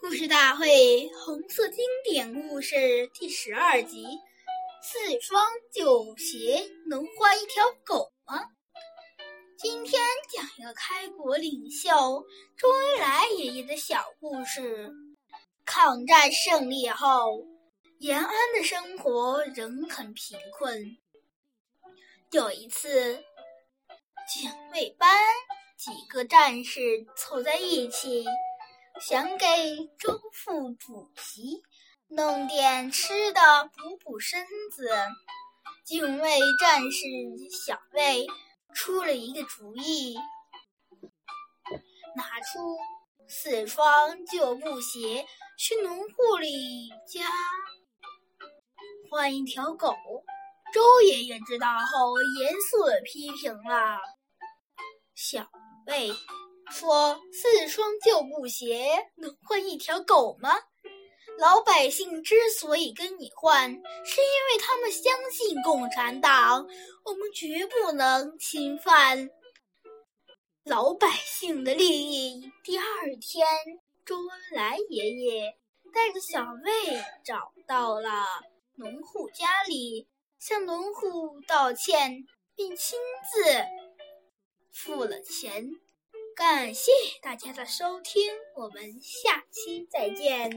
故事大会红色经典故事》第十二集：四双旧鞋能换一条狗吗？今天讲一个开国领袖周恩来爷爷的小故事。抗战胜利后，延安的生活仍很贫困。有一次，警卫班。几个战士凑在一起，想给周副主席弄点吃的补补身子。警卫战士小魏出了一个主意，拿出四双旧布鞋去农户里家换一条狗。周爷爷知道后，严肃批评了小。喂，说四双旧布鞋能换一条狗吗？老百姓之所以跟你换，是因为他们相信共产党。我们绝不能侵犯老百姓的利益。第二天，周恩来爷爷带着小魏找到了农户家里，向农户道歉，并亲自。付了钱，感谢大家的收听，我们下期再见。